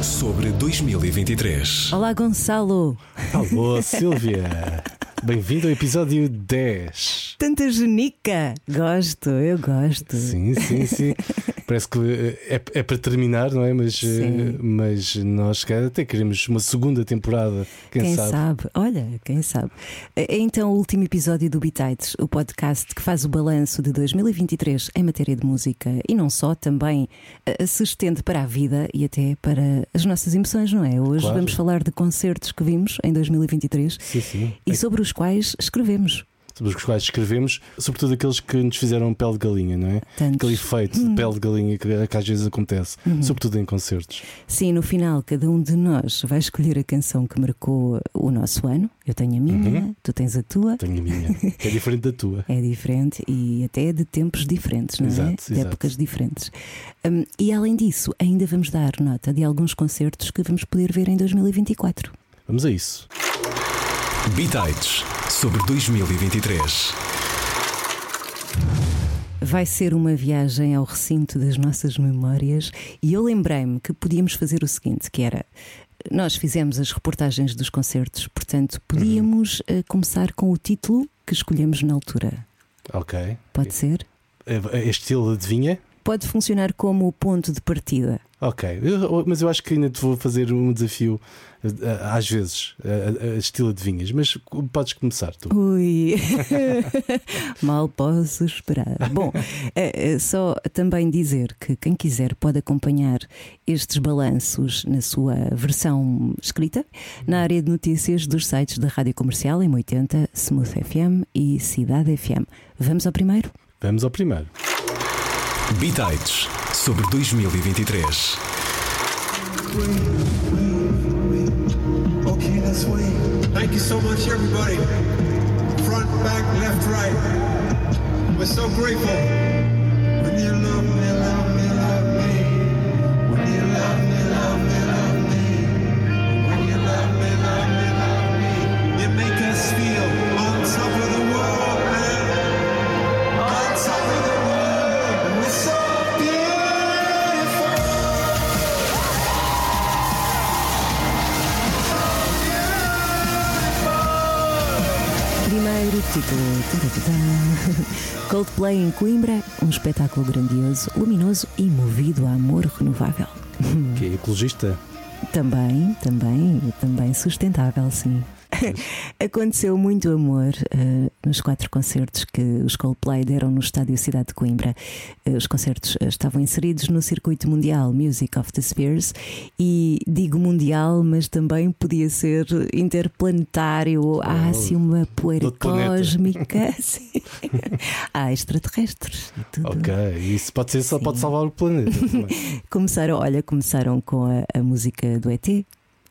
Sobre 2023. Olá, Gonçalo. Alô, Silvia. Bem-vindo ao episódio 10. Tanta genica. Gosto, eu gosto. Sim, sim, sim. Parece que é, é para terminar, não é? Mas, eh, mas nós até queremos uma segunda temporada. Quem, quem sabe? sabe? Olha, quem sabe. É então o último episódio do Bitites, o podcast que faz o balanço de 2023 em matéria de música e não só, também eh, se estende para a vida e até para as nossas emoções, não é? Hoje Claro. vamos falar de concertos que vimos em 2023 Sim, sim. e sobre os quais escrevemos. Sobre os quais escrevemos, sobretudo aqueles que nos fizeram pele de galinha, não é? Tantos. Aquele efeito de pele de galinha que, que às vezes acontece, sobretudo em concertos. Sim, no final, cada um de nós vai escolher a canção que marcou o nosso ano. Eu tenho a minha, Uhum. tu tens a tua. Tenho a minha, que é diferente da tua. É diferente e até de tempos diferentes, não é? Exato, De exato. épocas diferentes. Hum, e além disso, ainda vamos dar nota de alguns concertos que vamos poder ver em 2024. Vamos a isso. Bitites sobre 2023. Vai ser uma viagem ao recinto das nossas memórias e eu lembrei-me que podíamos fazer o seguinte, que era nós fizemos as reportagens dos concertos, portanto podíamos eh, começar com o título que escolhemos na altura. Ok. Pode ser? É, é estilo adivinha? Pode funcionar como o ponto de partida. Ok, Eu- mas eu acho que ainda te vou fazer um desafio eh, eh, às vezes, eh, estilo de vinhas, mas podes começar tu. Ui, mal posso esperar. Bom, eh, só também dizer que quem quiser pode acompanhar estes balanços na sua versão escrita na área de notícias dos sites da Rádio Comercial em 80, Smooth FM e Cidade FM. Vamos ao primeiro? Vamos ao primeiro. Bitites sobre 2023. Okay, let's wait. Thank you so much, everybody. Front, back, left, right. We're so grateful. When you love me, love Coldplay em Coimbra, um espetáculo grandioso, luminoso e movido a amor renovável. Que é ecologista? Também, também, também sustentável, sim. Aconteceu muito amor eh, nos quatro concertos que os Coldplay deram no Estádio Cidade de Coimbra. Eh, os concertos eh, estavam inseridos no circuito mundial Music of the Spheres e digo mundial, mas também podia ser interplanetário. Há assim uma poeira cósmica. Há extraterrestres e tudo. Ok, isso pode ser só pode salvar o planeta. Começaram, olha, começaram com a, a música do ET,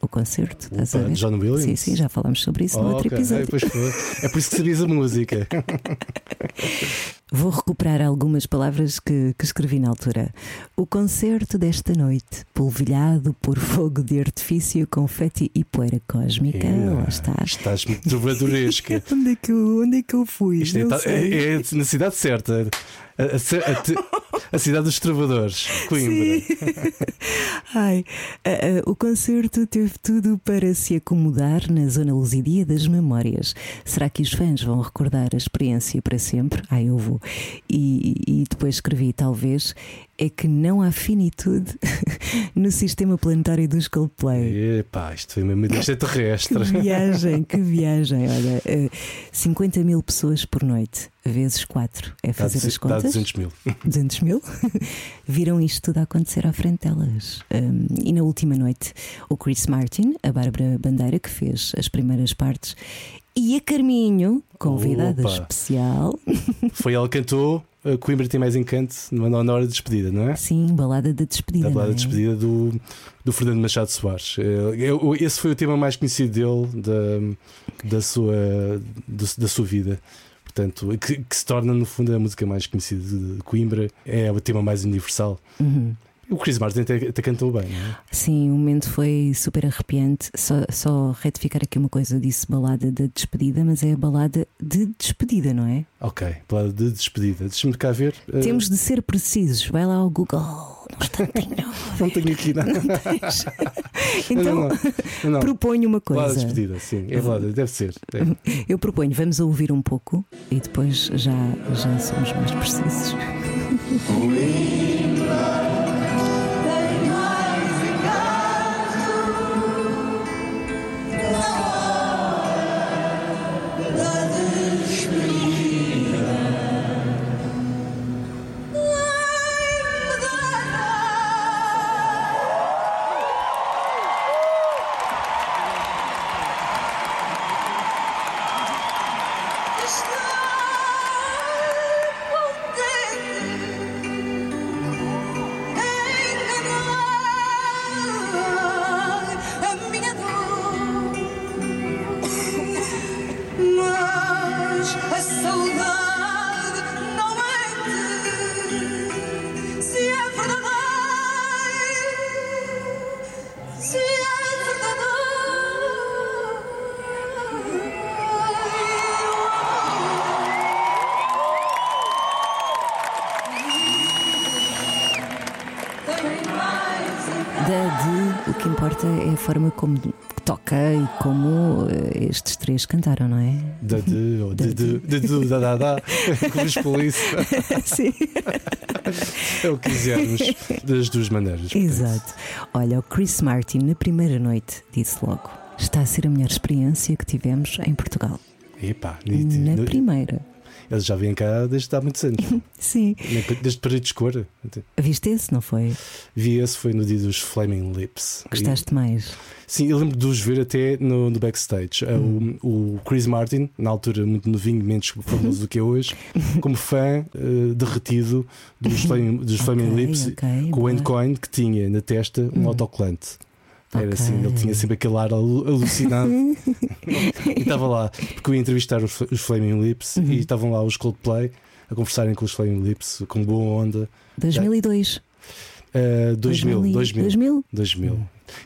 o concerto. estás a Opa, ver? John Williams? Sim, sim, já falámos sobre isso no Oh, outro ok, episódio. É. É por isso que sabias a música. Vou recuperar algumas palavras que, que escrevi na altura. O concerto desta noite, polvilhado por fogo de artifício, confete e poeira cósmica. Lá está. Estás muito trovadoresca. Onde é que eu, onde é que eu fui? Isto é, é- é na cidade certa. A, a a a cidade dos trovadores, Coimbra. Ai, ah, o concerto teve tudo para se acomodar na zona luzidia das memórias. Será que os fãs vão recordar a experiência para sempre? Ah, eu vou. E, e depois escrevi, talvez, é que não há finitude no sistema planetário dos Coldplay. Epá, isto foi mesmo Que extraterrestre. viagem, que viagem. Olha, eh, 50 mil pessoas por noite, vezes 4. É Dá, fazer as duze- dá contas? 200 mil. 200 mil, viram isto tudo a acontecer à frente delas. Um, e na última noite, o Chris Martin, a Bárbara Bandeira, que fez as primeiras partes, e a Carminho, convidada Opa. especial, Foi ela que cantou Coimbra tem mais encanto na na hora de despedida, não é? sim, balada da despedida. Da balada não de é? despedida do, do Fernando Machado Soares. Eh, Esse foi o tema mais conhecido dele, da, da, sua, da sua vida. Portanto, que, que se torna, no fundo, a música mais conhecida de Coimbra. É o tema mais universal. Uhum. O Chris Martin até, até cantou bem, não é? Sim, o momento foi super arrepiante. Só, só retificar aqui uma coisa: disse balada de despedida, mas é a balada de despedida, não é? Ok, balada de despedida. Deixa-me cá ver. eh, Temos de ser precisos. Vai lá ao Google. Num instantinho. Não tenho aqui nada. então, não, não, não. proponho uma Balada de coisa. despedida, sim. É balada, deve ser. É. Eu proponho, vamos ouvir um pouco e depois já, já somos mais precisos. Forma como toca e como eh, estes três cantaram, não é? Da de, ou de, de, de, de, da, da, da, como os polícia. Sim. É o que quisermos, das duas maneiras. Exato. Olha, o Chris Martin, na primeira noite, disse logo: está a ser a melhor experiência que tivemos em Portugal. Epá, Na primeira. Eles já vêm cá desde há muitos anos. Sim. Desde Paredes de Cor. Viste esse, não foi? Vi esse, foi no dia dos Flaming Lips. Gostaste mais? Sim, eu lembro de os ver até no, no backstage. Uh, Hum. O, o Chris Martin, na altura muito novinho, menos famoso do que é hoje, como fã uh, derretido dos Flaming, dos Flaming Ok, Lips, ok, com o. Endcoin que tinha na testa um autocolante. Era Ok. assim, ele tinha sempre aquele ar alu- alucinado e estava lá, porque eu ia entrevistar os, os Flaming Lips Uhum. e estavam lá os Coldplay a conversarem com os Flaming Lips com boa onda. 2002. Uh, 2000, 2000, 2000? 2000.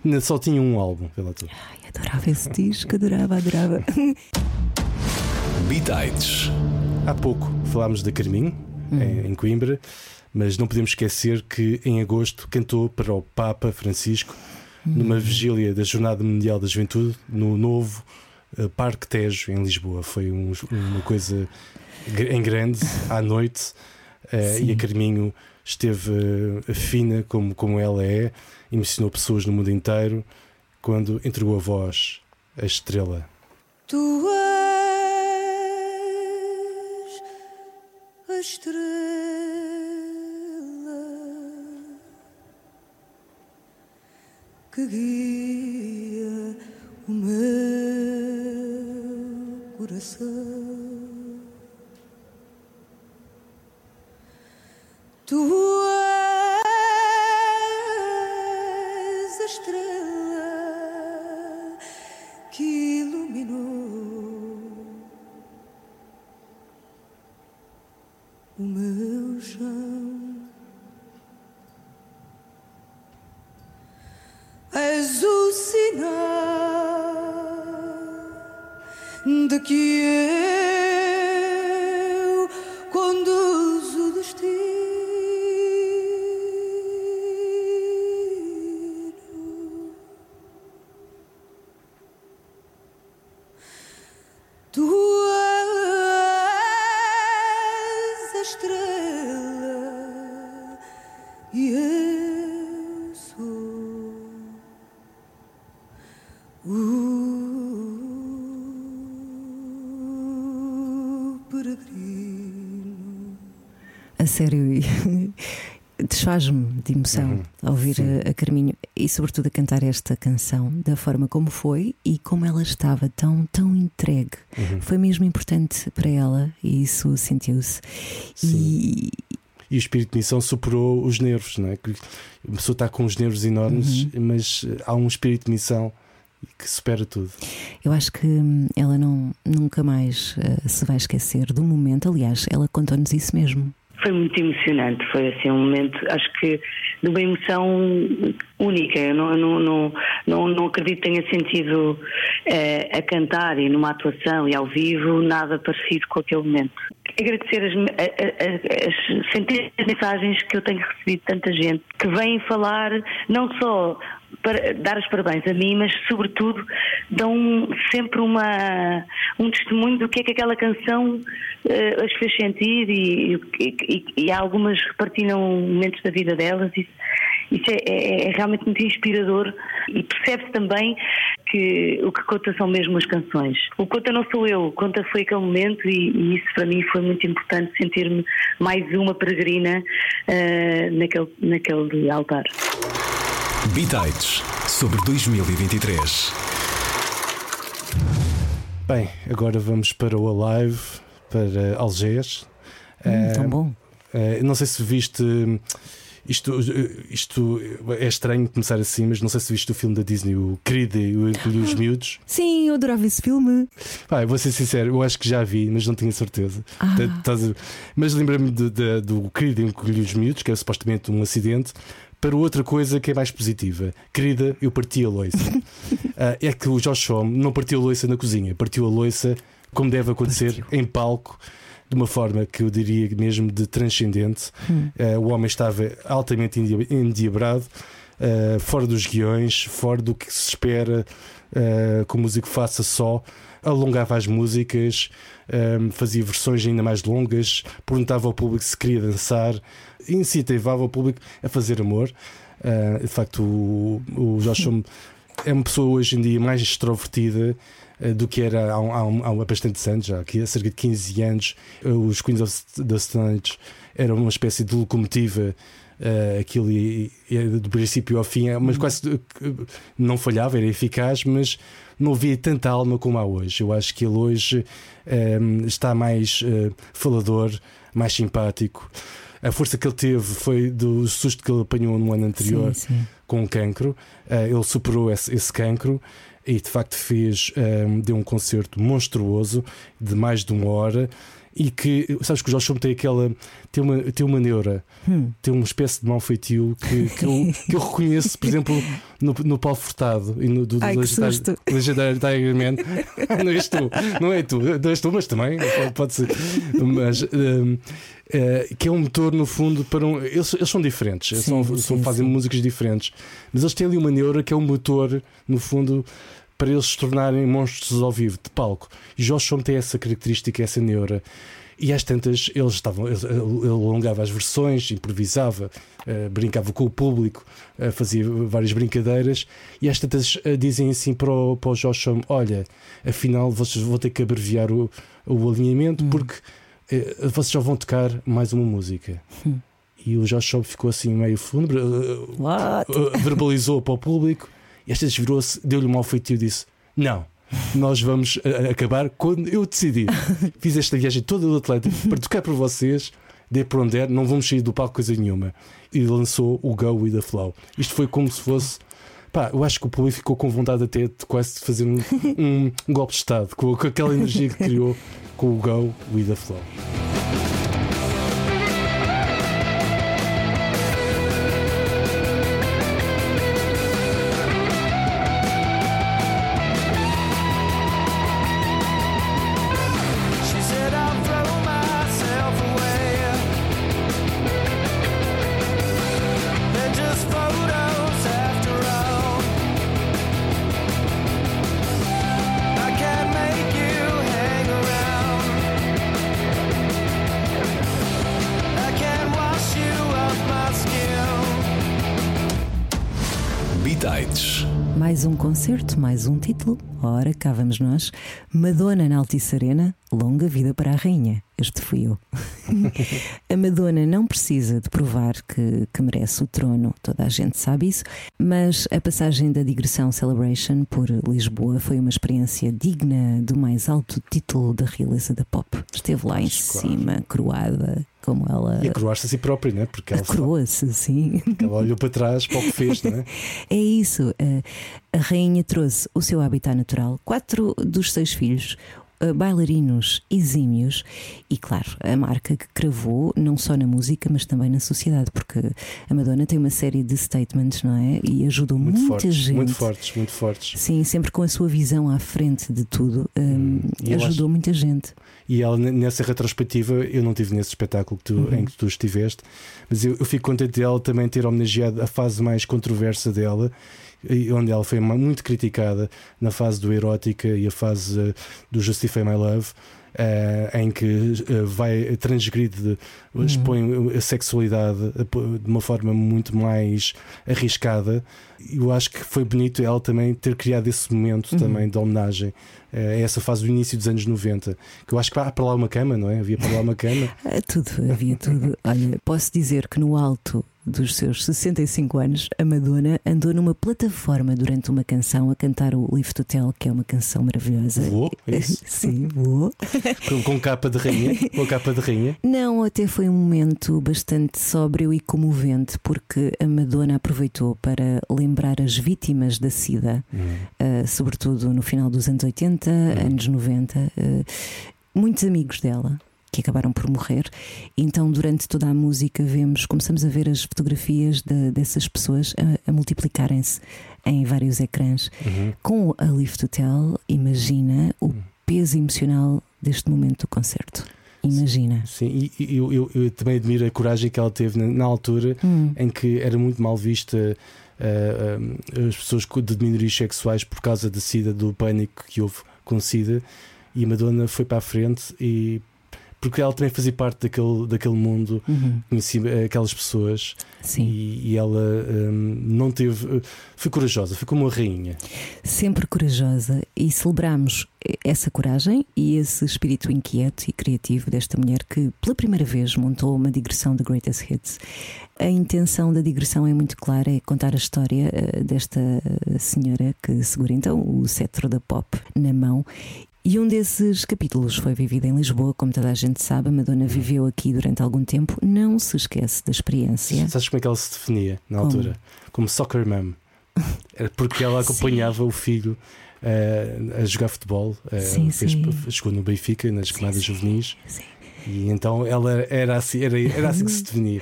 Ainda só tinha um álbum pela altura. Ai, adorava esse disco, adorava, adorava. Bitites. Há pouco falámos da Carminho, em, em Coimbra, mas não podemos esquecer que em agosto cantou para o Papa Francisco numa vigília da Jornada Mundial da Juventude no novo eh, Parque Tejo, em Lisboa. Foi um- uma coisa em grande, à noite, Sim. e a Carminho esteve eh, fina como, como ela é, emocionou pessoas no mundo inteiro quando entregou a voz à estrela. Tu és a estrela que guia o meu coração. Tu És o sinal de que eu de emoção Uhum, ao ouvir sim. a, Carminho e, sobretudo, a cantar esta canção da forma como foi e como ela estava tão, tão entregue. Uhum. Foi mesmo importante para ela e isso sentiu-se. E E o espírito de missão superou os nervos, não é? Que a pessoa está com os nervos enormes, Uhum. mas eh, há um espírito de missão que supera tudo. eu acho que hum, ela não, nunca mais eh, se vai esquecer do momento. Aliás, ela contou-nos isso mesmo. Foi muito emocionante, foi assim um momento, acho que de uma emoção única. Eu não, não, não, não, acredito que tenha sentido eh, a cantar e numa atuação e ao vivo nada parecido com aquele momento. Agradecer as, as centenas de mensagens que eu tenho recebido de tanta gente que vêm falar não só para dar os parabéns a mim, mas sobretudo dão sempre uma, um testemunho do que é que aquela canção eh, as fez sentir e, e, e- e algumas partilham momentos da vida delas. Isso, isso é, é- é realmente muito inspirador e percebe-se também que o que conta são mesmo as canções. O que conta não sou eu, o que conta foi aquele momento e, e isso para mim foi muito importante sentir-me mais uma peregrina eh, naquele, naquele altar. Bitites sobre 2023. Bem, agora vamos para o Alive, para Algés. Hum, Eh, tão bom. eh, não sei se viste. Isto, isto é estranho começar assim, mas não sei se viste o filme da Disney, o Querida e o Encolhi os Miúdos. Sim, eu adorava esse filme. Eu vou ser sincero, eu acho que já vi, mas não tinha certeza. Ah. Tá- Mas lembra-me do Querida e Encolhi os Miúdos, que é supostamente um acidente, para outra coisa que é mais positiva. Querida, eu parti a loiça. Ah, é que o Josh Homme não partiu a loiça na cozinha, partiu a loiça como deve acontecer em palco. De uma forma que eu diria mesmo de transcendente. Ah, o homem estava altamente endia- endiabrado, ah, fora dos guiões, fora do que se espera ah, que o músico faça só. Alongava as músicas, ah, fazia versões ainda mais longas, perguntava ao público se queria dançar, incentivava o público a fazer amor. De facto, o, o Josh Homme é uma pessoa hoje em dia mais extrovertida do que era há, um- há, um- há bastantes anos, já aqui há cerca de 15 anos. Eh, Os Queens of the Stone Age eram uma espécie de locomotiva. eh, aquilo do princípio ao fim, mas quase eh, não falhava, era eficaz, mas não havia tanta alma como há hoje. Eu acho que ele hoje eh, está mais eh, falador, mais simpático. A força que ele teve foi do susto que ele apanhou no ano anterior Sim, sim. com cancro. Eh, ele superou esse, esse cancro e de facto fez, ehm, deu um concerto monstruoso de mais de uma hora. E que, sabes que o Josh Homme tem aquela, tem uma, tem uma neura, Hum. tem uma espécie de mau feitio que, que, eu, que eu reconheço, por exemplo, no, no Paulo Furtado e no do, do Ai, Legendário- Tiger Man. não és tu, não é tu, não és tu, mas também pode, ser. Mas, ehm, eh, que é um motor, no fundo, para um. Eles, eles são diferentes, Sim, são, sim, são- fazem sim. músicas diferentes, mas eles têm ali uma neura que é um motor, no fundo, para eles se tornarem monstros ao vivo, de palco. E Josh Homme tem essa característica, essa neura. E às tantas, eles estavam, ele ele alongava as versões, improvisava, eh, brincava com o público, eh, fazia várias brincadeiras. E às tantas eh, dizem assim para o, para o Josh Homme: Olha, afinal vocês vão ter que abreviar o, o alinhamento porque eh, vocês já vão tocar mais uma música. E o Josh Homme ficou assim meio uh, verbalizou para o público esta vez virou-se, deu-lhe um mau feitio e disse: Não, nós vamos uh, acabar quando eu decidir. Fiz esta viagem toda do Atlântico para tocar para vocês, dei para onde der, não vamos sair do palco coisa nenhuma. E lançou o Go with the Flow. Isto foi como se fosse. Pá, eu acho que o público ficou com vontade até de quase de fazer um, um- um golpe de Estado com, com aquela energia que criou com o Go with the Flow. Mais um título. Ora, cá vamos nós. Madonna na Altice Arena, longa vida para a rainha. Este fui eu. a Madonna não precisa de provar que, que merece o trono, toda a gente sabe isso, mas a passagem da digressão Celebration por Lisboa foi uma experiência digna do mais alto título da realeza da pop. Esteve lá em cima, coroada, como ela. E a coroar-se a si própria, né? porque ela, Coroa-se, sim. ela olhou para trás para o que fez, não é? É isso. A rainha trouxe o seu habitat natural, quatro dos seis filhos. Bailarinos exímios e, claro, a marca que cravou não só na música, mas também na sociedade, porque a Madonna tem uma série de statements, não é? E ajudou Muito muita fortes, gente. muito fortes, muito fortes. Sim, sempre com a sua visão à frente de tudo, um, Hum, eu ajudou acho- muita gente. E ela, nessa retrospectiva, eu não tive nesse espetáculo que tu- Uhum. em que tu estiveste, mas eu, eu fico contente dela também ter homenageado a fase mais controversa dela, onde ela foi muito criticada na fase do erótica e a fase eh, do Justify My Love. eh, em que eh, vai transgride, Uhum. expõe a sexualidade de uma forma muito mais arriscada. Eu acho que foi bonito ela também ter criado esse momento Uhum. também de homenagem eh, a essa fase do início dos anos 90. Que eu acho que há para lá uma cama, não é? Havia para lá uma cama. Ah, Tudo, havia tudo. Olha, posso dizer que no alto dos seus 65 anos, a Madonna andou numa plataforma durante uma canção a cantar o Lift Hotel, que é uma canção maravilhosa. Voou, é isso? Sim, voou. com, com capa de rainha. Com capa de rainha. Não, até foi um momento bastante sóbrio e comovente, porque a Madonna aproveitou para lembrar as vítimas da SIDA, uh, sobretudo no final dos anos 80, anos 90, uh, muitos amigos dela que acabaram por morrer. Então, durante toda a música, vemos, começamos a ver as fotografias de- dessas pessoas a, a multiplicarem-se em vários ecrãs. Uhum. Com a Lift Hotel, imagina o peso emocional deste momento do concerto. Imagina. Sim, e eu, eu- eu também admiro a coragem que ela teve na, na altura Hum. em que era muito mal vista eh, eh, as pessoas de minorias sexuais por causa da SIDA, do pânico que houve com SIDA, e Madonna foi para a frente e porque ela também fazia parte daquele, daquele mundo, Uhum. conhecia eh, aquelas pessoas Sim. e, e ela hum, não teve. eh, Foi corajosa, foi como uma rainha. sempre corajosa e celebramos essa coragem e esse espírito inquieto e criativo desta mulher que pela primeira vez montou uma digressão de Greatest Hits. A intenção da digressão é muito clara, é contar a história eh, desta senhora que segura então o cetro da pop na mão. E um desses capítulos foi vivido em Lisboa, como toda a gente sabe, a Madonna viveu aqui durante algum tempo, não se esquece da experiência. Sabes como é que ela se definia na Como? altura? Como soccer mom. Era porque ela acompanhava o filho eh, a jogar futebol. eh, Sim, sim. Chegou no Benfica, nas camadas juvenis. Sim. E então ela era assim, era, era assim que se definia.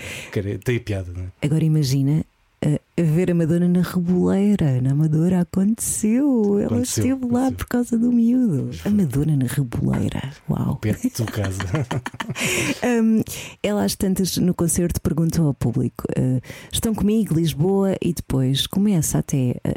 Tem piada, não é? Agora imagina uh, a ver a Madonna na Reboleira. Na Amadora aconteceu. Ela Aconteceu, esteve lá aconteceu. por causa do miúdo. A Madonna na Reboleira. Uau. Perto do casa. Um, ela às tantas no concerto perguntou ao público: uh, estão comigo, Lisboa? E depois começa até a,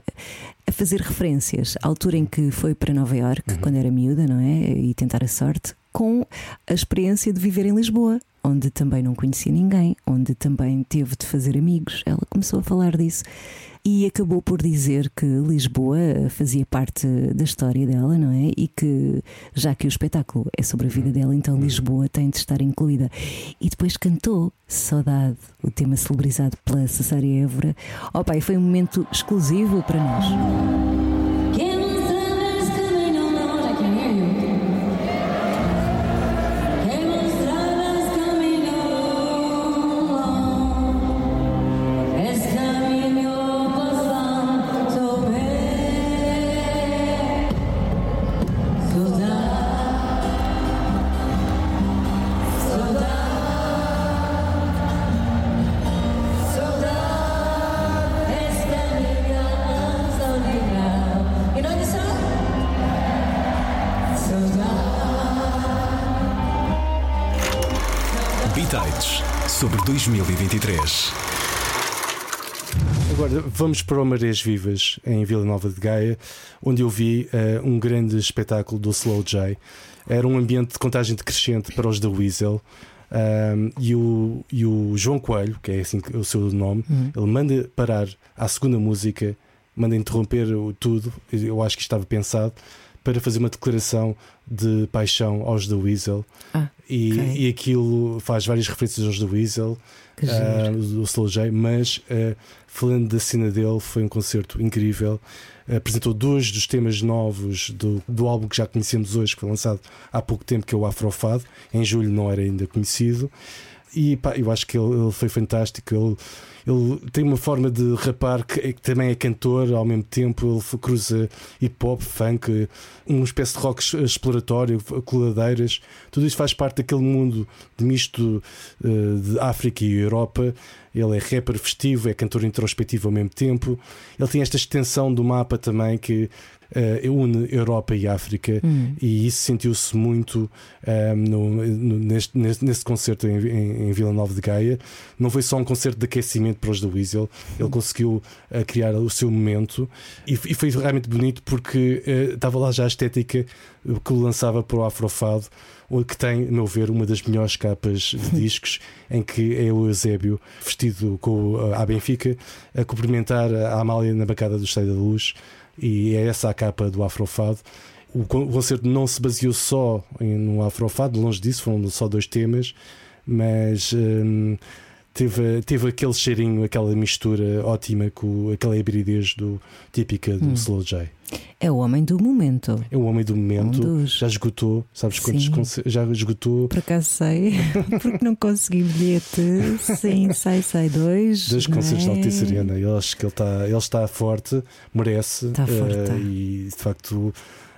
a fazer referências à altura em que foi para Nova York, quando era miúda, não é? E tentar a sorte, com a experiência de viver em Lisboa, onde também não conhecia ninguém, onde também teve de fazer amigos. Ela começou a falar disso. E acabou por dizer que Lisboa fazia parte da história dela, não é? E que, já que o espetáculo é sobre a vida dela, então Lisboa tem de estar incluída. E depois cantou Saudade, o tema celebrizado pela Cesária Évora. Oh pai, foi um momento exclusivo para nós. Bitites sobre 2023. Agora vamos para o Marés Vivas, em Vila Nova de Gaia, onde eu vi eh, um grande espetáculo do Slow J. Era um ambiente de contagem decrescente para os da Weasel. Ahm, e, o, e o João Coelho, que é assim que- o seu nome, ele manda parar à segunda música, manda interromper o tudo. Eu acho que estava pensado para fazer uma declaração de paixão aos da Weasel. Ah, E, ok. e aquilo faz várias referências aos da Weasel. Ah, do Slow J, mas ah, falando da cena dele, foi um concerto incrível. apresentou dois dos temas novos do, do álbum que já conhecemos hoje, que foi lançado há pouco tempo, que é o Afrofado. Em julho não era ainda conhecido. e pá, eu acho que ele, ele foi fantástico. Ele, ele tem uma forma de rapar que, que também é cantor ao mesmo tempo. Ele cruza hip hop, funk, uma espécie de rock exploratório, coladeiras. Tudo isso faz parte daquele mundo de misto eh, de África e Europa. Ele é rapper festivo, é cantor introspectivo ao mesmo tempo. Ele tem esta extensão do mapa também que eh, une Europa e África e isso sentiu-se muito eh, no- no- neste, neste, nesse concerto em, em, em Vila Nova de Gaia. Não foi só um concerto de aquecimento para os da Weasel, ele conseguiu eh, criar o seu momento e, e foi realmente bonito porque eh, estava lá já a estética que o lançava para o Afrofado, que tem, a meu ver, uma das melhores capas de discos, em que é o Eusébio vestido com a Benfica a cumprimentar a Amália na bancada do Estádio da Luz, e é essa a capa do Afrofado. O con- o concerto não se baseou só no Afrofado, longe disso, foram só dois temas, mas hum, teve, teve aquele cheirinho, aquela mistura ótima com aquela hibridez do, típica do Slow J. É o homem do momento. É o homem do momento, Um dos- já esgotou, sabes quantos conce- já esgotou Por acaso sei, porque não consegui bilhete. Sim, sai, sai dois. dois concertos é? de Altice Arena. Eu acho que ele está, ele está forte, merece. Está forte, tá. e de facto.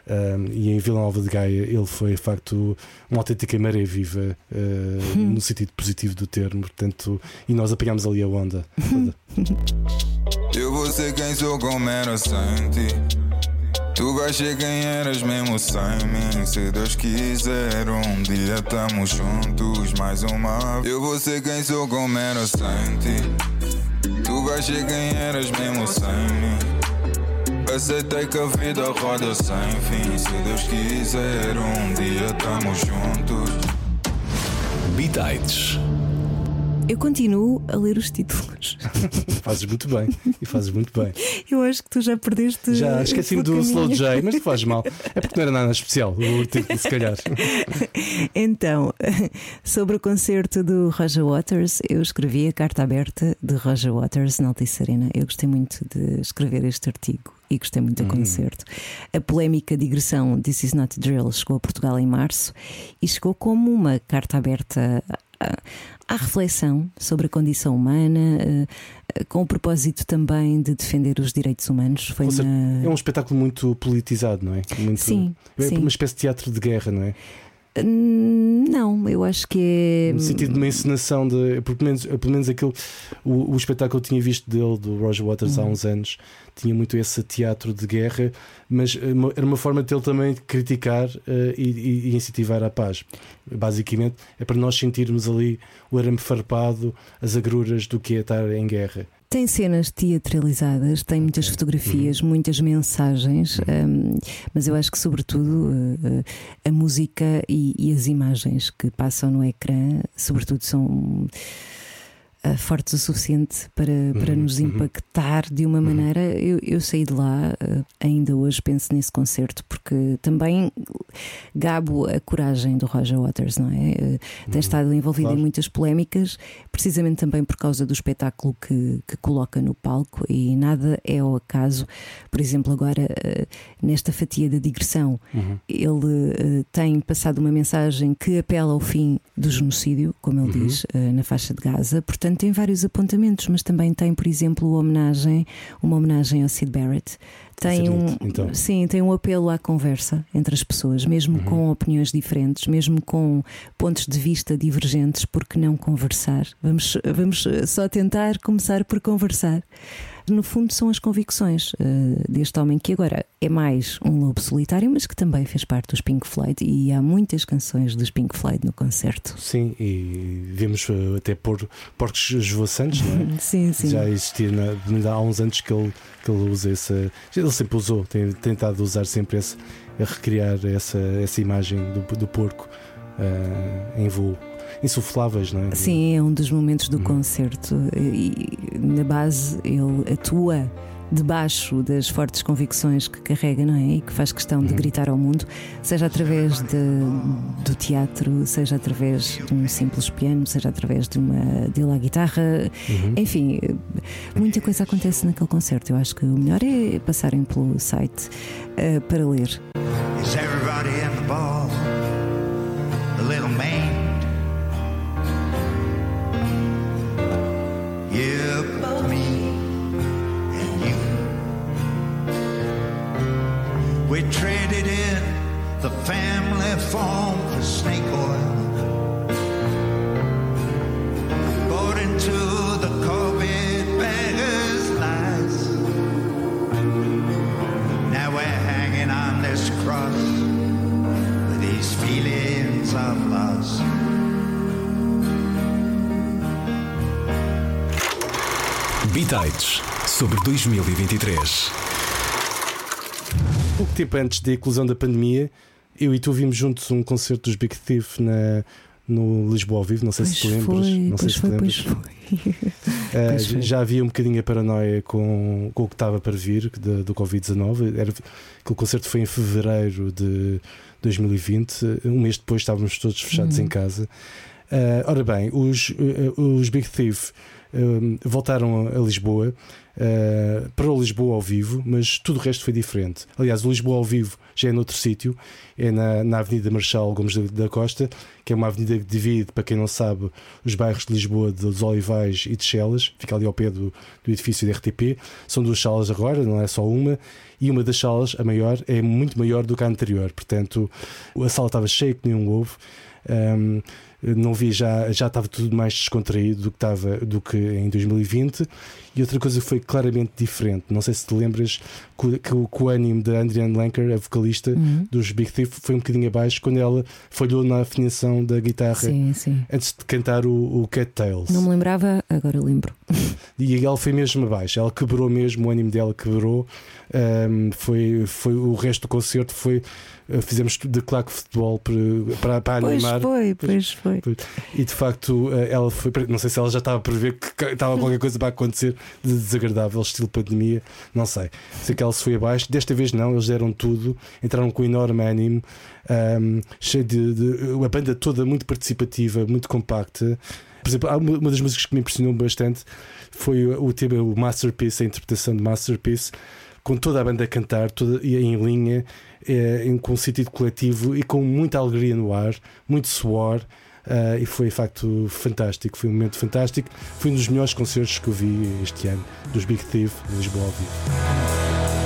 Eh, e em Vila Nova de Gaia ele foi de facto uma autêntica maré viva Hum. no sentido positivo do termo, portanto, e nós apanhámos ali a onda. Eu vou ser quem sou como era sem ti. Tu vais ser quem eras mesmo sem mim. Se Deus quiser, um dia tamo juntos mais uma vez. Eu vou ser quem sou como era sem ti. Tu vais ser quem eras mesmo sem mim. Aceitei que a vida roda sem fim. Se Deus quiser, um dia tamo juntos. Bitites. Eu continuo a ler os títulos. fazes muito bem e fazes muito bem. Eu acho que tu já perdeste. Já esqueci-me do Slow. J, mas não faz mal. É porque não era nada especial. O artigo, se calhar. Então, sobre o concerto do Roger Waters, eu escrevi a carta aberta de Roger Waters na Altice Arena. Eu gostei muito de escrever este artigo e gostei muito do concerto. A polémica digressão This Is Not Drill chegou a Portugal em março e chegou como uma carta aberta à, reflexão sobre a condição humana, eh, eh, com o propósito também de defender os direitos humanos. Foi seja, na... É um espetáculo muito politizado, não é? Muito, Sim, é sim. uma espécie de teatro de guerra, não é? Hum, Não, eu acho que é. No sentido de uma encenação de. Pelo menos, pelo menos aquilo. O, o espetáculo que eu tinha visto dele, do Roger Waters, Uhum. há uns anos, tinha muito esse teatro de guerra, mas eh, uma- era uma forma dele também criticar e, e- e incentivar a paz. Basicamente, é para nós sentirmos ali o arame farpado, as agruras do que é estar em guerra. Tem cenas teatralizadas, tem muitas fotografias, Uhum. muitas mensagens, hum, mas eu acho que, sobretudo, uh, uh, a música e, e as imagens que passam no ecrã, sobretudo, são. Uh, Fortes o suficiente para, para Uhum, nos uhum. impactar de uma maneira. Eu, eu saí de lá, uh, ainda hoje penso nesse concerto, porque também gabo a coragem do Roger Waters, não é? Uh, Tem estado envolvido claro. em muitas polémicas, precisamente também por causa do espetáculo que, que coloca no palco, e nada é ao acaso. Por exemplo, agora, eh, nesta fatia da digressão, Uhum. ele eh, tem passado uma mensagem que apela ao fim do genocídio, como ele Uhum. diz, eh, na faixa de Gaza. Portanto, tem vários apontamentos, mas também tem, por exemplo, uma homenagem, uma homenagem ao Sid Barrett. Tem um, então. sim, tem um apelo à conversa entre as pessoas, mesmo Uhum. com opiniões diferentes, mesmo com pontos de vista divergentes, porque não conversar? Vamos, vamos só tentar começar por conversar. No fundo, são as convicções eh, deste homem que agora é mais um lobo solitário, mas que também fez parte dos Pink Floyd e há muitas canções dos Pink Floyd no concerto. Sim, e vemos eh, até pôr porcos esvoaçantes, não é? Sim, sim. Já existia na, há uns anos que ele, que ele usa essa. Ele sempre usou, tem tentado usar sempre esse, a recriar essa, essa imagem do, do porco eh, em voo. Insufláveis, não é? Sim, é um dos momentos do Uhum. concerto e na base ele atua debaixo das fortes convicções que carrega, não é? E que faz questão de Uhum. gritar ao mundo, seja através de- do teatro, seja através de um simples piano, seja através de uma dele à guitarra, Uhum. enfim, muita coisa acontece naquele concerto. Eu acho que o melhor é passarem pelo site eh, para ler. Is everybody in the ball? The little man. We traded in the family farm for snake oil. Bought into the COVID beggars' lies. Now we're hanging on this cross with these feelings of loss. Bitites sobre 2023. Tempo antes da eclosão da pandemia, eu e tu vimos juntos um concerto dos Big Thief na, no Lisboa ao vivo. Não sei se te Pois lembras. foi, não sei pois se te foi, lembras. pois Pois foi. já havia um bocadinho a paranoia com, com o que estava para vir de- do Covid-19. Era- Aquele concerto foi em fevereiro de 2020. Um mês depois estávamos todos fechados em casa. Ah, ora bem, os, eh, os Big Thief voltaram a, a Lisboa. Eh, para o Lisboa ao vivo, mas tudo o resto foi diferente. Aliás, o Lisboa ao vivo já é noutro sítio, é na, na Avenida Marechal Gomes da, da Costa, que é uma avenida que divide, para quem não sabe, os bairros de Lisboa, dos Olivais e de Chelas, fica ali ao pé do, do edifício da RTP. São duas salas agora, não é só uma, e uma das salas, a maior, é muito maior do que a anterior, portanto, a sala estava cheia que nem um ovo. Ahm, não vi já já estava tudo mais descontraído do que estava do que em 2020 e outra coisa foi claramente diferente não sei se te lembras que, o- que o, que o ânimo da Andriane Lenker a vocalista Uhum. dos Big Thief foi um bocadinho abaixo quando ela falhou na afinação da guitarra Sim, sim. antes de cantar o, o Cat Tails Não me lembrava, agora lembro. e ela foi mesmo abaixo, ela quebrou mesmo, o ânimo dela quebrou. Ahm, foi, foi o resto do concerto foi eh, fizemos tudo de claque futebol para, para, para Pois animar. foi, pois foi. E de facto, eh, ela foi. Não sei se ela já estava a prever que estava qualquer coisa para acontecer de desagradável, estilo pandemia, não sei. Sei que ela se foi abaixo. Desta vez não, eles deram tudo, entraram com enorme ânimo, ahm, cheio de, de. Uma banda toda muito participativa, muito compacta. Por exemplo, uma, das músicas que me impressionou bastante foi o, tema, o Masterpiece, a interpretação de Masterpiece, com toda a banda a cantar, toda, em linha, em- com sentido coletivo e com muita alegria no ar, muito suor. Ah, e foi de facto fantástico, foi um momento fantástico. Foi um dos melhores concertos que eu vi este ano, dos Big Thief de Lisboa ao vivo.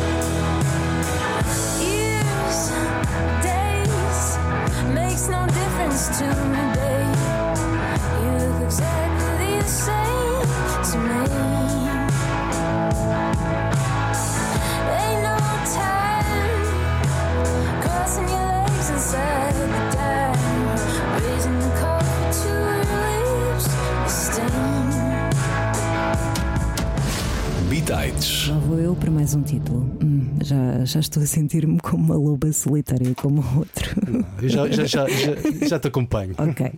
Já, estou a sentir-me como uma loba solitária, como o outro. Eu já, já, já, já, já te acompanho. Ok.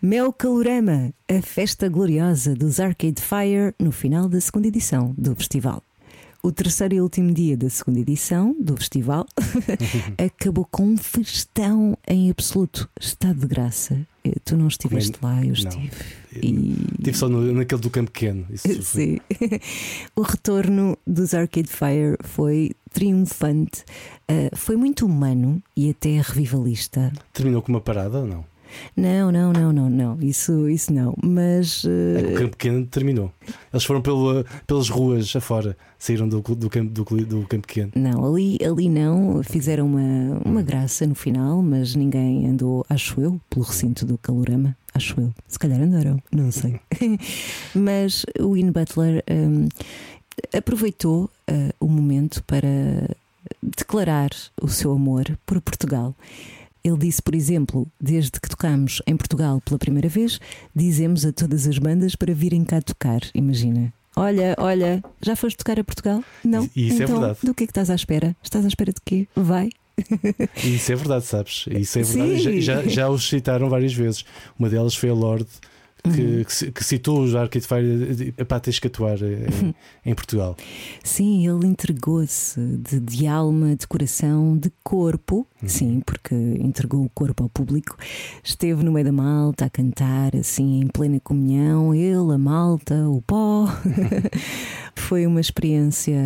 Mel Calorama, a festa gloriosa dos Arcade Fire no final da segunda edição do festival. O terceiro e último dia da segunda edição do festival acabou com um festão em absoluto estado de graça. Eh, Tu não estiveste lá, eu Não. estive. E... Estive só no- naquele do campo pequeno. Foi- Sim. o retorno dos Arcade Fire foi triunfante, eh, foi muito humano e até revivalista. Terminou com uma parada ou não? Não, não, não, não, não. Isso, isso não. Mas eh, É que o campo pequeno terminou. Eles foram pelas ruas afora, saíram do, do, campo, do, do campo pequeno. não, ali, ali não. Fizeram uma, uma graça no final, mas ninguém andou, acho eu, pelo recinto do Calorama. Acho eu. Se calhar andaram, não sei. mas o Ian Butler hum, aproveitou eh, o momento para declarar o seu amor por Portugal. Ele disse, por exemplo, desde que tocamos em Portugal pela primeira vez, dizemos a todas as bandas para virem cá tocar. Imagina. Olha, olha, já foste tocar a Portugal? Não? E isso é então, verdade. do que é que estás à espera? Estás à espera de quê? Vai. Isso é verdade, sabes? Isso é verdade. Já, já, já os citaram várias vezes. Uma delas foi a Lorde. Que, Uhum. que que citou os Arcade Fire para tens que atuar em, em Portugal. Sim, ele entregou-se de, de alma, de coração, de corpo, sim, porque entregou o corpo ao público. Esteve no meio da malta a cantar, assim, em plena comunhão, ele, a malta, o pó. Foi uma experiência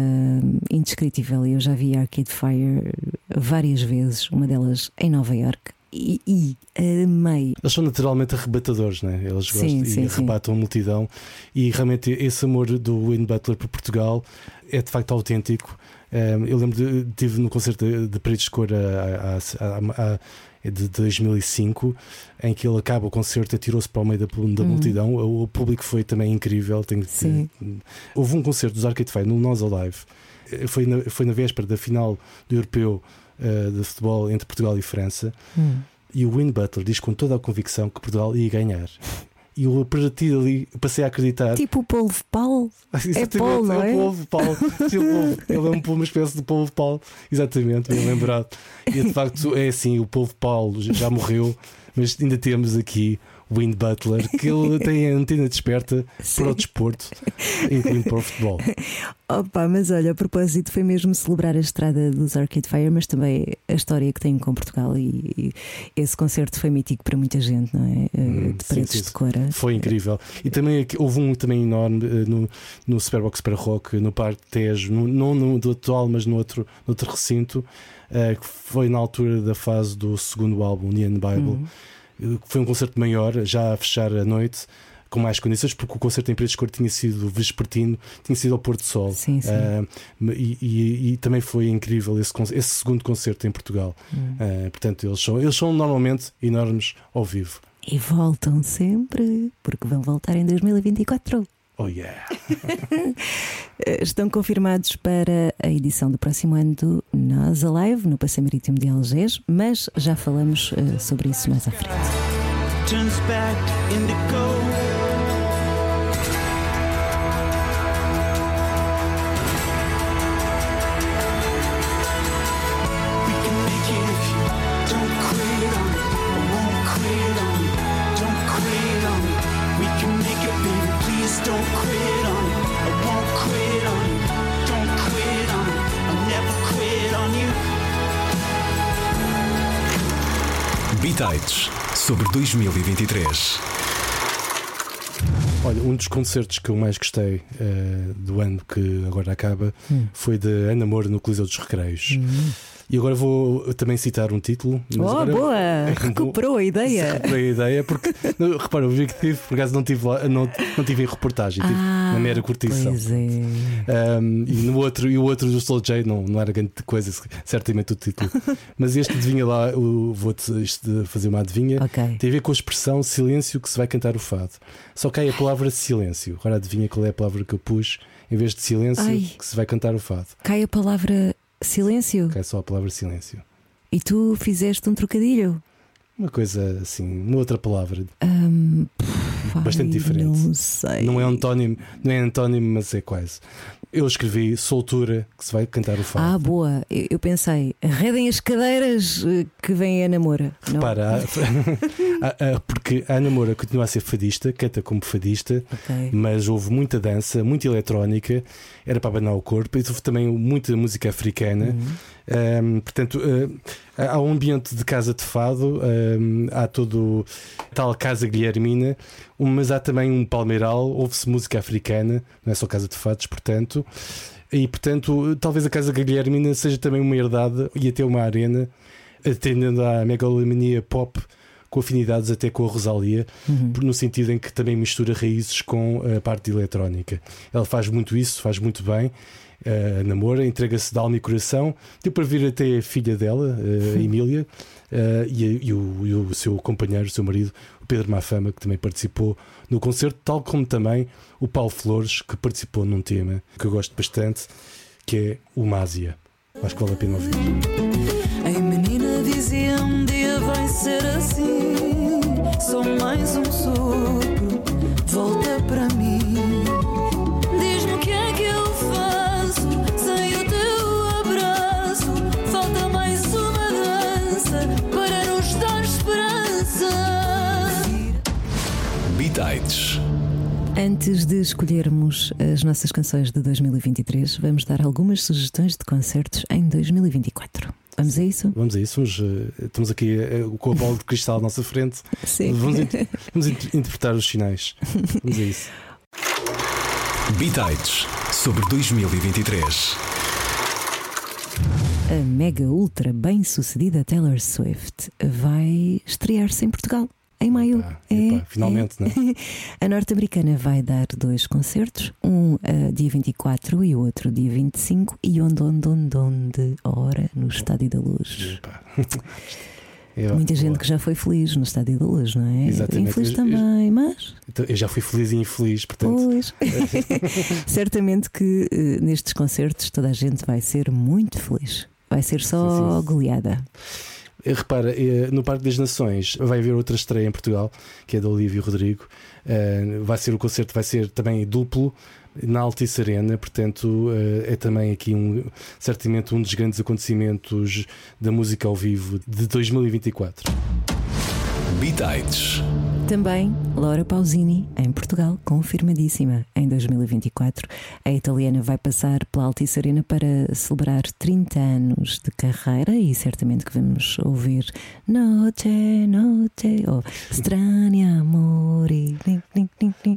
indescritível. Eu já vi Arcade Fire várias vezes, uma delas em Nova York. E, e amei. Eles são naturalmente arrebatadores, né? eles Sim, gostam sim, e sim. arrebatam a multidão. E realmente esse amor do Wayne Butler por Portugal é de facto autêntico. Eu lembro de estive no concerto de, de Paredes de Cor a- a- a- a- de 2005, em que ele acaba o concerto, atirou-se para o meio da, da Uhum. multidão. O, o público foi também incrível. Que- Sim. Houve um concerto dos Arcade Fire no Nós Alive. Foi na, foi na véspera da final do Europeu eh, de futebol entre Portugal e França. Hum. E o Win Butler diz com toda a convicção que Portugal ia ganhar. E eu, a partir dali, passei a acreditar. Tipo o polvo Paulo. Exatamente, Paulo, não é? o polvo Paulo. Polvo. Ele é um- uma espécie de polvo Paulo. Exatamente, bem lembrado. E de facto é assim: o polvo Paulo já morreu, mas ainda temos aqui o Win Butler, que ele tem a antena desperta para o desporto, incluindo para o futebol. Opa, mas olha, a propósito, foi mesmo celebrar a estrada dos Arcade Fire, mas também a história que tenho com Portugal. E, e esse concerto foi mítico para muita gente, não é? Eh, Hum, de sim, paredes sim. de cora. Foi incrível. E também houve um também enorme eh, no, no Superbox para Rock, no Parque Tejo, no- não no do atual, mas no outro, no outro recinto, eh, que foi na altura da fase do segundo álbum, Neon Bible. Uhum. Foi um concerto maior, já a fechar a noite. Com mais condições, porque o concerto em de Cor tinha sido vespertino, tinha sido ao pôr do sol. Sim, sim. Ah, e, e- e também foi incrível esse, esse segundo concerto em Portugal. Hum. Ah, portanto, eles são, eles são normalmente enormes ao vivo. E voltam sempre, porque vão voltar em 2024. Oh yeah! Estão confirmados para a edição do próximo ano do Nós Alive, no Passeio Marítimo de Algés, mas já falamos eh, sobre isso mais à frente. Sobre 2023. Olha, um dos concertos que eu mais gostei eh, do ano que agora acaba Hum. foi de Ana Moura no Coliseu dos Recreios. Hum. E agora vou também citar um título. Oh, boa! Recuperou a ideia. Recuperei a ideia, porque não, repara, eu vi que tive, por acaso não tive, não, não tive em reportagem, tive Ah, na mera curtição. Pois é. Um, e no outro, e o outro do Slow J não, não era grande coisa, certamente o título. Mas este adivinha lá, vou-te fazer uma adivinha. Ok. Tem a ver com a expressão silêncio que se vai cantar o fado. Só cai a palavra silêncio. Agora adivinha qual é a palavra que eu pus em vez de silêncio Ai. que se vai cantar o fado. Cai a palavra silêncio Cai só a palavra silêncio. e tu fizeste um trocadilho. Uma coisa assim, uma outra palavra. Hum, pff, Bastante ai, diferente. Não sei. Não é antónimo, não é antónimo, mas é quase. Eu escrevi soltura que se vai cantar o fado. Ah, boa. Eu, eu pensei, arredem as cadeiras eh, que vem a namora. Repara, há- há- porque a Ana Moura continua a ser fadista, canta como fadista, Ok. mas houve muita dança, muita eletrónica, era para abanar o corpo, e houve também muita música africana. Um, portanto, uh, há um ambiente de casa de fado, um, há todo tal casa guilhermina, mas há também um palmeiral, ouve-se música africana, não é só casa de fados, portanto. E portanto, talvez a Casa Guilhermina seja também uma herdade e até uma arena, atendendo à megalomania pop, com afinidades até com a Rosalia, Uhum. no sentido em que também mistura raízes com a parte eletrónica. Ela faz muito isso, faz muito bem. Eh, namora, entrega-se de alma e coração. Deu para vir até a filha dela, a Emília, eh, e, e o, e o seu companheiro, o seu marido, o Pedro Mafama, que também participou no concerto, tal como também o Paulo Flores, que participou num tema que eu gosto bastante, que é o Másia. Acho que vale a pena ouvir. A menina dizia um dia vai ser assim. Só mais um sopro, volta para mim. Antes de escolhermos as nossas canções de 2023, vamos dar algumas sugestões de concertos em 2024. Vamos a isso? Vamos a isso, vamos, eh, estamos aqui eh, com a bola de cristal à nossa frente. Sim. Vamos, in- vamos in- interpretar os sinais. Vamos a isso. Bitites sobre 2023. A mega ultra bem sucedida Taylor Swift vai estrear-se em Portugal. Em maio. é, epá, finalmente, é. não é? A norte-americana vai dar dois concertos, um ah, dia 24 e o outro dia 25. E onde, onde, onde, onde? Ora, no Estádio da Luz. É, Muita gente boa. que já foi feliz no Estádio da Luz, não é? Exatamente. Infeliz Eu- também, mas. Então, Eu já fui feliz e infeliz, portanto. Pois. Certamente que eh, nestes concertos toda a gente vai ser muito feliz. Vai ser só goleada. Eh, Repara, eh, no Parque das Nações vai haver outra estreia em Portugal, que é da Olívio Rodrigo. Eh, Vai ser o concerto, vai ser também duplo na Altice Arena, portanto é também aqui um, certamente um dos grandes acontecimentos da música ao vivo de 2024. Bitites. Também Laura Pausini, em Portugal, confirmadíssima. Em 2024, a italiana vai passar pela Altice Arena para celebrar 30 anos de carreira e certamente que vamos ouvir Noche, Noche, ou Strani Amori.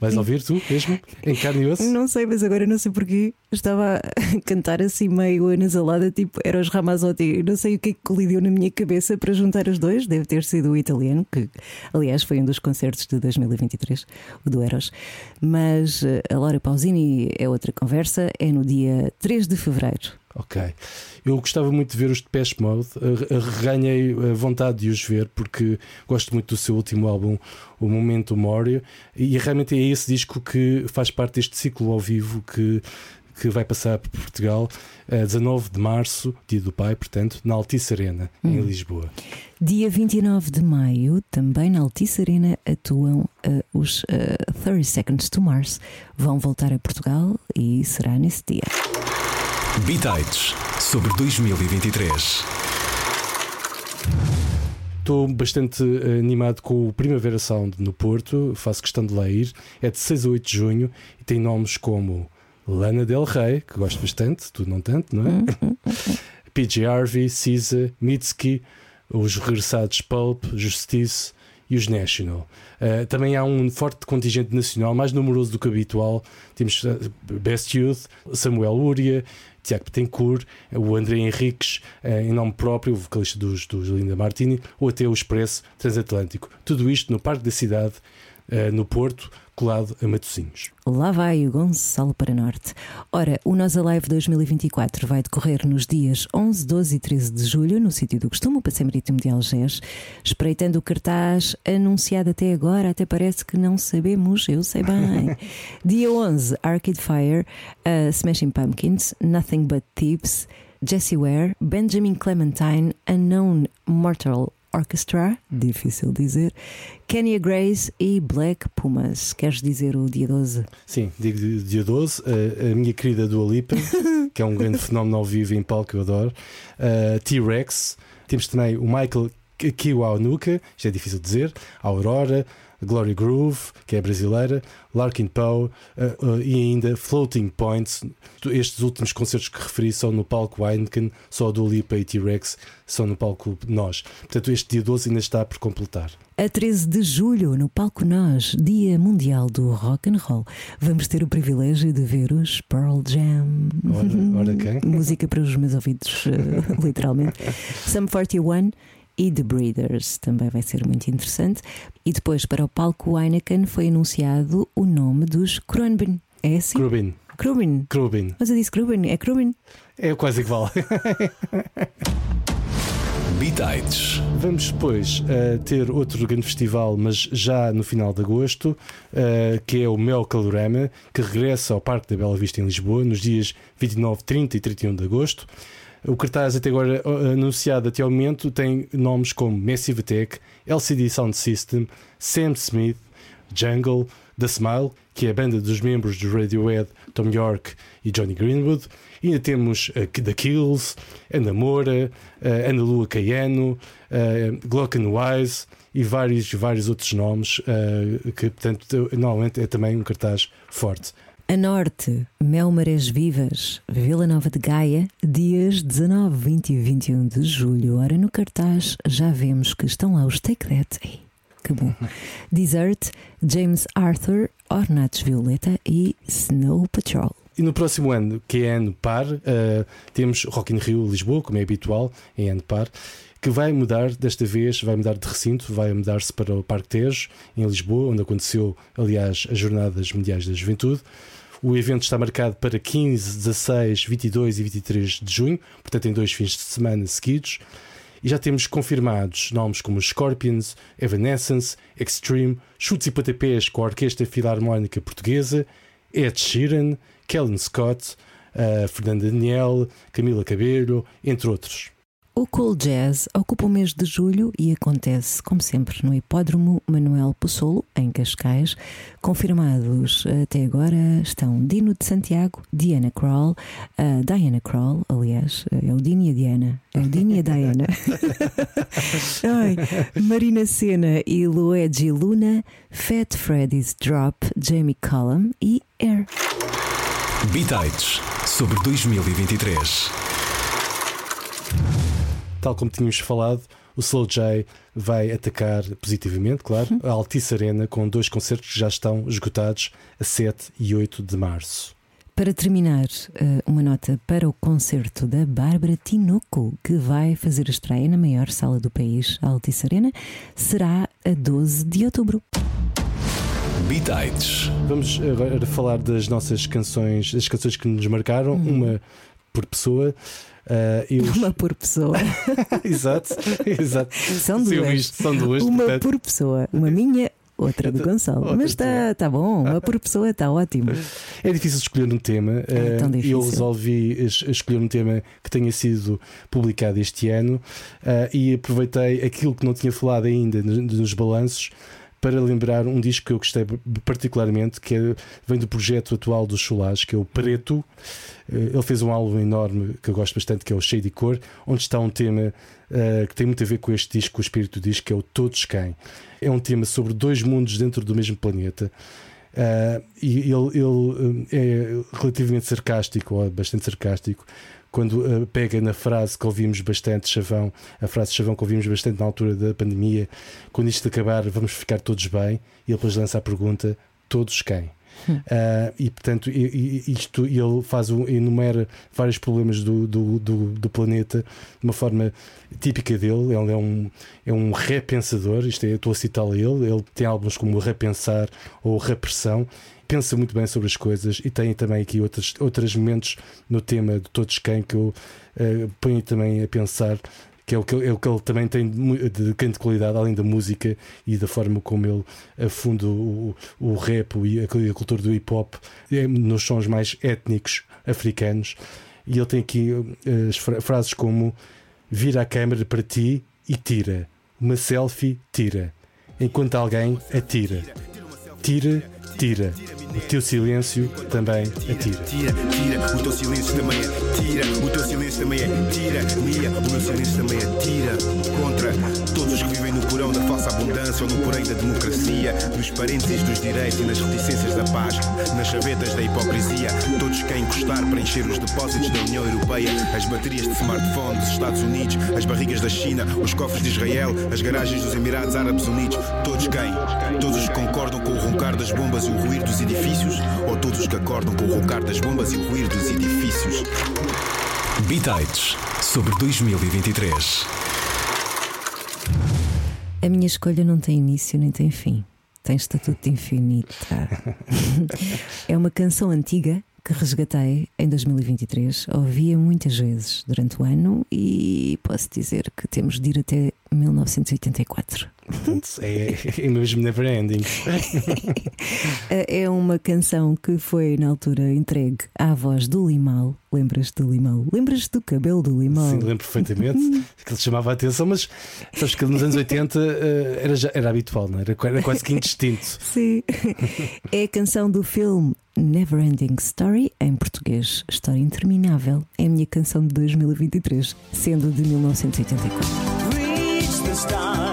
Vais ouvir tu mesmo? Em carne e osso? Não sei, mas agora não sei porquê. Estava a cantar assim meio anasalada, tipo era os Ramazotti. Não sei o que é que colidiu na minha cabeça para juntar os dois. Deve ter sido o italiano, que aliás foi um dos concertos de 2023, o do Eros. Mas eh, a Laura Pausini é outra conversa, é no dia 3 de fevereiro. Ok. Eu gostava muito de ver os de Depeche Mode. Eh, eh, Reganhei a vontade de os ver porque gosto muito do seu último álbum, O Momento Memória, e realmente é esse disco que faz parte deste ciclo ao vivo que, que vai passar por Portugal a 19 de março, dia do pai, portanto, na Altice Arena, em Hum. Lisboa. Dia 29 de maio, também na Altice Arena, atuam eh, os eh, 30 Seconds to Mars. Vão voltar a Portugal e será nesse dia. Bitites sobre 2023. Estou bastante eh, animado com o Primavera Sound no Porto, faço questão de lá ir. É de 6 a 8 de junho e tem nomes como Lana Del Rey, que gosto bastante, tu não tanto, não é? PJ Harvey, Cisa, Mitski, os regressados Pulp, Justice e os National. Eh, também há um forte contingente nacional, mais numeroso do que habitual. Temos eh, Best Youth, Samuel Uria, Tiago Betancourt, o André Henriques, eh, em nome próprio, o vocalista dos, dos Linda Martini, ou até o Expresso Transatlântico. Tudo isto no Parque da Cidade, eh, no Porto, colado a Matosinhos. Lá vai o Gonçalo para Norte. Ora, o Nós Alive 2024 vai decorrer nos dias 11, 12 e 13 de julho, no sítio do costume, o Passeio Marítimo de Algés. Espreitando o cartaz anunciado até agora, até parece que não sabemos, eu sei bem. Dia 11, Arcade Fire, uh, Smashing Pumpkins, Nothing But Thieves, Jessie Ware, Benjamin Clementine, Unknown Mortal Orchestra, difícil dizer, Kenya Grace e Black Pumas. Queres dizer o dia 12? Sim, digo di- dia 12, a, a minha querida Dua Lipa, que é um grande fenómeno ao vivo em palco que eu adoro, a T-Rex, temos também o Michael Kiwanuka, isto é difícil de dizer, Aurora, Glory Groove, que é brasileira, Larkin Poe eh, eh, e ainda Floating Points. Estes últimos concertos que referi são no palco Heineken, só a Dua Lipa e T-Rex são no palco Nós. Portanto, este dia 12 ainda está por completar. A 13 de julho, no Palco Nós, Dia Mundial do Rock and Roll, vamos ter o privilégio de ver os Pearl Jam. Ora- ora quem? Música para os meus ouvidos, eh, literalmente. Sum 41 e The Breeders também vai ser muito interessante. E depois, para o palco Heineken, foi anunciado o nome dos Kronben. É assim? Krubin. Krubin. Krubin. Mas eu disse Krubin, é Krubin. É quase igual. Bitites. Vamos depois eh, ter outro grande festival, mas já no final de agosto, eh, que é o Mel Calorama, que regressa ao Parque da Bela Vista em Lisboa nos dias 29, 30 e 31 de agosto. O cartaz até agora eh, anunciado até ao momento tem nomes como Massive Attack, LCD Sound System, Sam Smith, Jungle, The Smile, que é a banda dos membros do Radiohead, Tom York e Johnny Greenwood. E ainda temos uh, The Kills, Ana Moura, uh, Ana Lua Caiano, uh, Glockenwise e vários, vários outros nomes uh, que, portanto, normalmente é também um cartaz forte. A norte, Mel Marés Vivas, Vila Nova de Gaia, dias 19, 20 e 21 de julho. Ora, no cartaz já vemos que estão lá os Take That. Ei, que bom. Desert, James Arthur, Ornatos Violeta e Snow Patrol. E no próximo ano, que é ano par, uh, temos Rock in Rio Lisboa, como é habitual, em ano par. que vai mudar desta vez, vai mudar de recinto, vai mudar-se para o Parque Tejo, em Lisboa, onde aconteceu, aliás, as Jornadas Mundiais da Juventude. O evento está marcado para 15, 16, 22 e 23 de junho, portanto, em dois fins de semana seguidos. E já temos confirmados nomes como Scorpions, Evanescence, Extreme, Chutes e Pontapés com a Orquestra Filarmónica Portuguesa, Ed Sheeran, Kellen Scott, a Fernanda Daniel, Camila Cabello, entre outros. O Cool Jazz ocupa o mês de julho e acontece, como sempre, no Hipódromo Manuel Possolo, em Cascais. Confirmados até agora estão Dino de Santiago, Diana Kroll, a Diana Kroll, aliás, é o Dino e a Diana. É o Dino e a Diana. Ai, Marina Senna e Luigi Luna, Fat Freddy's Drop, Jamie Cullum e Air. Bitites sobre 2023. Tal como tínhamos falado, o Slow J vai atacar positivamente, claro, a Altice Arena com dois concertos que já estão esgotados a 7 e 8 de março. Para terminar, eh, uma nota para o concerto da Bárbara Tinoco, que vai fazer a estreia na maior sala do país, a Altice Arena, será a 12 de outubro. Bitites. Vamos agora falar das nossas canções, das canções que nos marcaram, uma por pessoa. Ah, eu- Uma por pessoa. exato, exato. São duas. isto, são duas. Uma portanto, por pessoa. Uma minha, outra do Gonçalo. outra Mas está tá bom, uma por pessoa está ótimo. É difícil escolher um tema. É tão eh, difícil. Eu resolvi es- escolher um tema que tenha sido publicado este ano eh, e aproveitei aquilo que não tinha falado ainda nos balanços para lembrar um disco que eu gostei particularmente, que é- vem do projeto atual do Cholage, que é o Preto. Eh, Ele fez um álbum enorme que eu gosto bastante, que é o Shady Cor, onde está um tema eh, que tem muito a ver com este disco, com o espírito do disco, que é o Todos Quem. É um tema sobre dois mundos dentro do mesmo planeta. Uh, e ele, ele, uh, é relativamente sarcástico, ou bastante sarcástico, quando uh, pega na frase que ouvimos bastante, chavão, a frase chavão que ouvimos bastante na altura da pandemia, quando isto acabar, vamos ficar todos bem, e ele depois lança a pergunta: todos quem? Uh, e portanto, isto ele faz um, enumera vários problemas do, do, do, do planeta de uma forma típica dele. Ele é um, é um repensador. Isto é, estou a a ele. Ele tem álbuns como Repensar ou Repressão. Pensa muito bem sobre as coisas e tem também aqui outros, outros momentos no tema de Todos Quem que eu uh, ponho também a pensar que é o que, é o que ele também tem de, grande qualidade, além da música e da forma como ele afunda o, o rap e a, a cultura do hip hop é, nos sons mais étnicos africanos. E ele tem aqui eh, as fra- frases como: vira a câmera para ti e tira, uma selfie, tira, enquanto alguém atira. Tira, tira, o teu silêncio também atira. Tira, tira, o teu silêncio também é tira, o teu silêncio também é tira, Mia, o meu silêncio também é tira contra porão da falsa abundância ou no porém da democracia, nos parênteses dos direitos e nas reticências da paz, nas chavetas da hipocrisia, todos quem encostar para encher os depósitos da União Europeia, as baterias de smartphone dos Estados Unidos, as barrigas da China, os cofres de Israel, as garagens dos Emirados Árabes Unidos, todos quem? Todos os que concordam com o roncar das bombas e o ruir dos edifícios, ou todos os que acordam com o roncar das bombas e o ruir dos edifícios? Bitites sobre 2023. A minha escolha não tem início nem tem fim. Tem estatuto de infinita. é uma canção antiga que resgatei em 2023. Ouvia muitas vezes durante o ano e posso dizer que temos de ir até 1984. Portanto, é, é mesmo never ending. É uma canção que foi na altura entregue à voz do Limal. Lembras-te do Limal? Lembras-te do cabelo do Limal? Sim, lembro perfeitamente que ele chamava a atenção, mas sabes que nos anos 80 eh, era, já- era habitual, não é? era, era quase que indistinto. Sim. É a canção do filme Never Ending Story, em português, História Interminável. É a minha canção de 2023, sendo de 1984.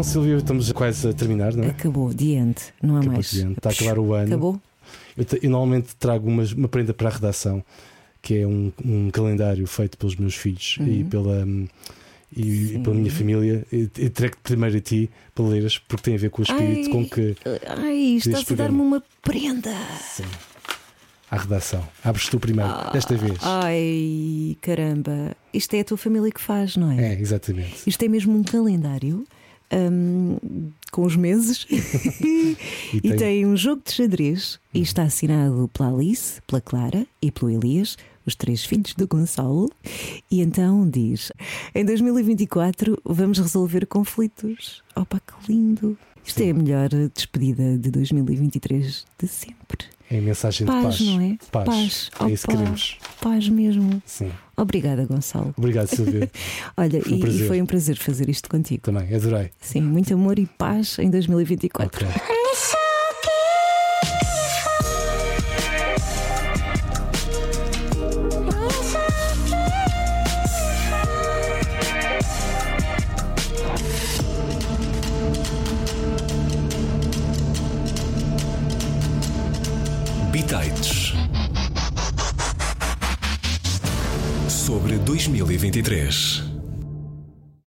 Então, Silvia, estamos quase a terminar, não é? Acabou, diante, não há Acabou mais. de ano, Está a acabar o ano. Acabou? Eu, eu normalmente trago uma, uma prenda para a redação, que é um, um calendário feito pelos meus filhos e Uhum. pela. hum, E, e pela minha família, e, e trago primeiro a ti para leres, porque tem a ver com o espírito Ai, com que Ai, Deste estás a dar-me uma prenda. a redação. Abres tu primeiro, desta vez. Ai, caramba. Isto é a tua família que faz, não é? É, exatamente. Isto é mesmo um calendário hum, com os meses e, tem- tem... um jogo de xadrez e está assinado pela Alice, pela Clara e pelo Elias, os três filhos do Gonçalo. E então diz: em 2024 vamos resolver conflitos. Opa, que lindo! Isto é a melhor despedida de 2023 de sempre. É a mensagem de Paz, paz. não é? Paz. Oh, É isso que paz. queremos. Paz mesmo. Sim. Obrigada, Gonçalo. Obrigado, Silvia. Olha, Foi um e- e, foi um prazer fazer isto contigo. Também, adorei. Sim, muito amor e paz em 2024. Bitites. 2023.